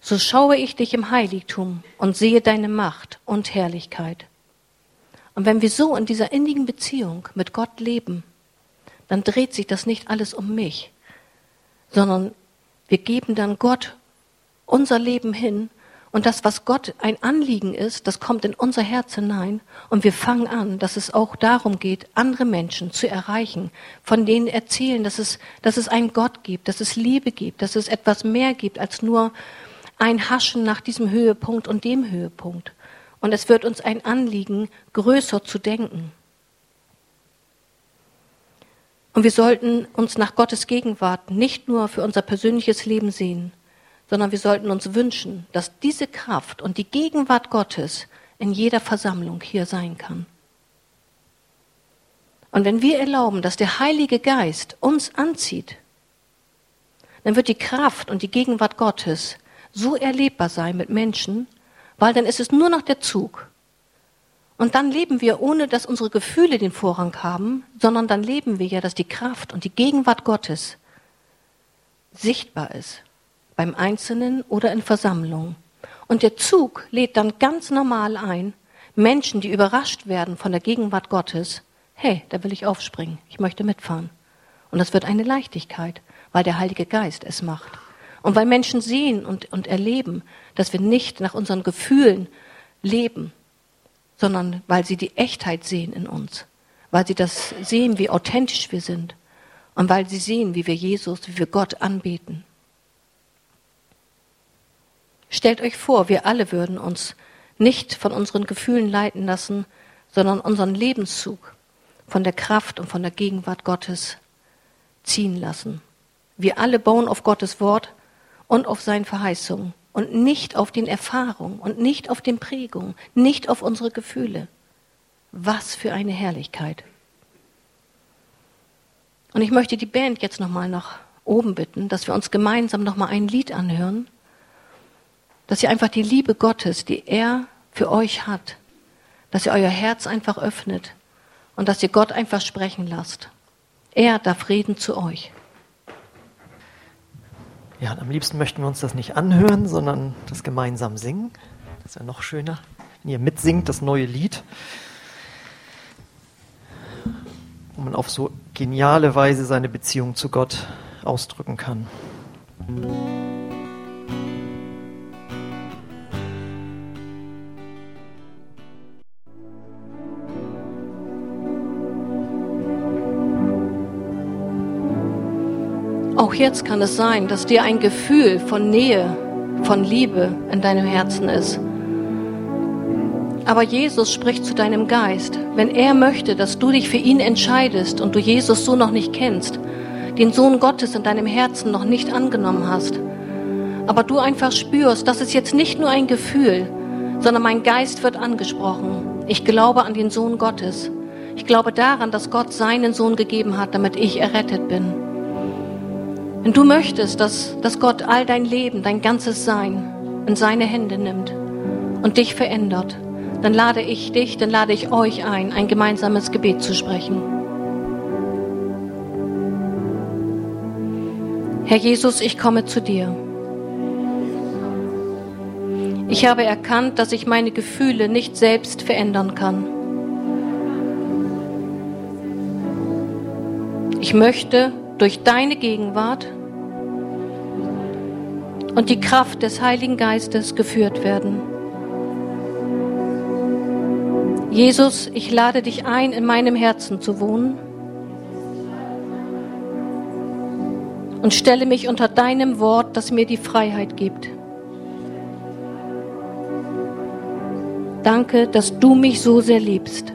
So schaue ich dich im Heiligtum und sehe deine Macht und Herrlichkeit. Und wenn wir so in dieser innigen Beziehung mit Gott leben, dann dreht sich das nicht alles um mich, sondern wir geben dann Gott unser Leben hin und das, was Gott ein Anliegen ist, das kommt in unser Herz hinein und wir fangen an, dass es auch darum geht, andere Menschen zu erreichen, von denen erzählen, dass es, dass es einen Gott gibt, dass es Liebe gibt, dass es etwas mehr gibt als nur ein Haschen nach diesem Höhepunkt und dem Höhepunkt. Und es wird uns ein Anliegen, größer zu denken. Und wir sollten uns nach Gottes Gegenwart nicht nur für unser persönliches Leben sehen, sondern wir sollten uns wünschen, dass diese Kraft und die Gegenwart Gottes in jeder Versammlung hier sein kann. Und wenn wir erlauben, dass der Heilige Geist uns anzieht, dann wird die Kraft und die Gegenwart Gottes so erlebbar sein mit Menschen, weil dann ist es nur noch der Zug. Und dann leben wir, ohne dass unsere Gefühle den Vorrang haben, sondern dann leben wir ja, dass die Kraft und die Gegenwart Gottes sichtbar ist, beim Einzelnen oder in Versammlungen. Und der Zug lädt dann ganz normal ein, Menschen, die überrascht werden von der Gegenwart Gottes, hey, da will ich aufspringen, ich möchte mitfahren. Und das wird eine Leichtigkeit, weil der Heilige Geist es macht. Und weil Menschen sehen und, und erleben, dass wir nicht nach unseren Gefühlen leben, sondern weil sie die Echtheit sehen in uns, weil sie das sehen, wie authentisch wir sind und weil sie sehen, wie wir Jesus, wie wir Gott anbeten. Stellt euch vor, wir alle würden uns nicht von unseren Gefühlen leiten lassen, sondern unseren Lebenszug von der Kraft und von der Gegenwart Gottes ziehen lassen. Wir alle bauen auf Gottes Wort und auf seinen Verheißungen und nicht auf den Erfahrungen und nicht auf den Prägungen, nicht auf unsere Gefühle. Was für eine Herrlichkeit. Und ich möchte die Band jetzt nochmal nach oben bitten, dass wir uns gemeinsam nochmal ein Lied anhören, dass ihr einfach die Liebe Gottes, die er für euch hat, dass ihr euer Herz einfach öffnet und dass ihr Gott einfach sprechen lasst. Er darf reden zu euch. Ja, am liebsten möchten wir uns das nicht anhören, sondern das gemeinsam singen. Das wäre noch schöner, wenn ihr mitsingt, das neue Lied, wo man auf so geniale Weise seine Beziehung zu Gott ausdrücken kann. Auch jetzt kann es sein, dass dir ein Gefühl von Nähe, von Liebe in deinem Herzen ist. Aber Jesus spricht zu deinem Geist, wenn er möchte, dass du dich für ihn entscheidest und du Jesus so noch nicht kennst, den Sohn Gottes in deinem Herzen noch nicht angenommen hast, aber du einfach spürst, das ist jetzt nicht nur ein Gefühl, sondern mein Geist wird angesprochen. Ich glaube an den Sohn Gottes. Ich glaube daran, dass Gott seinen Sohn gegeben hat, damit ich errettet bin. Wenn du möchtest, dass, dass Gott all dein Leben, dein ganzes Sein in seine Hände nimmt und dich verändert, dann lade ich dich, dann lade ich euch ein, ein gemeinsames Gebet zu sprechen. Herr Jesus, ich komme zu dir. Ich habe erkannt, dass ich meine Gefühle nicht selbst verändern kann. Ich möchte durch deine Gegenwart und die Kraft des Heiligen Geistes geführt werden. Jesus, ich lade dich ein, in meinem Herzen zu wohnen und stelle mich unter deinem Wort, das mir die Freiheit gibt. Danke, dass du mich so sehr liebst.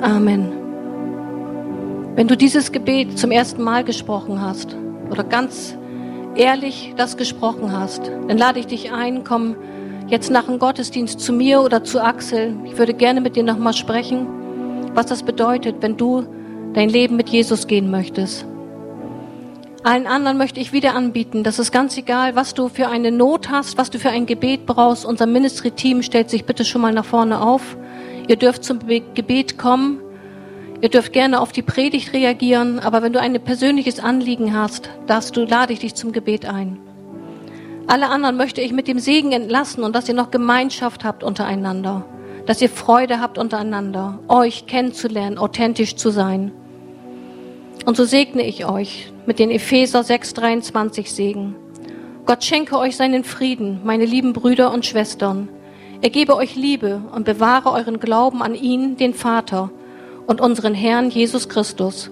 Amen. Wenn du dieses Gebet zum ersten Mal gesprochen hast oder ganz ehrlich das gesprochen hast, dann lade ich dich ein, komm jetzt nach dem Gottesdienst zu mir oder zu Axel. Ich würde gerne mit dir nochmal sprechen. was das bedeutet, wenn du dein Leben mit Jesus gehen möchtest. Allen anderen möchte ich wieder anbieten, das ist ganz egal, was du für eine Not hast, was du für ein Gebet brauchst. Unser Ministry-Team stellt sich bitte schon mal nach vorne auf. Ihr dürft zum Gebet kommen. Ihr dürft gerne auf die Predigt reagieren, aber wenn du ein persönliches Anliegen hast, darfst du, lade ich dich zum Gebet ein. Alle anderen möchte ich mit dem Segen entlassen und dass ihr noch Gemeinschaft habt untereinander, dass ihr Freude habt untereinander, euch kennenzulernen, authentisch zu sein. Und so segne ich euch mit den Epheser 6,23 Segen. Gott schenke euch seinen Frieden, meine lieben Brüder und Schwestern. Er gebe euch Liebe und bewahre euren Glauben an ihn, den Vater und unseren Herrn Jesus Christus.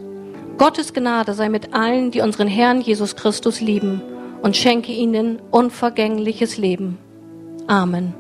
Gottes Gnade sei mit allen, die unseren Herrn Jesus Christus lieben und schenke ihnen unvergängliches Leben. Amen.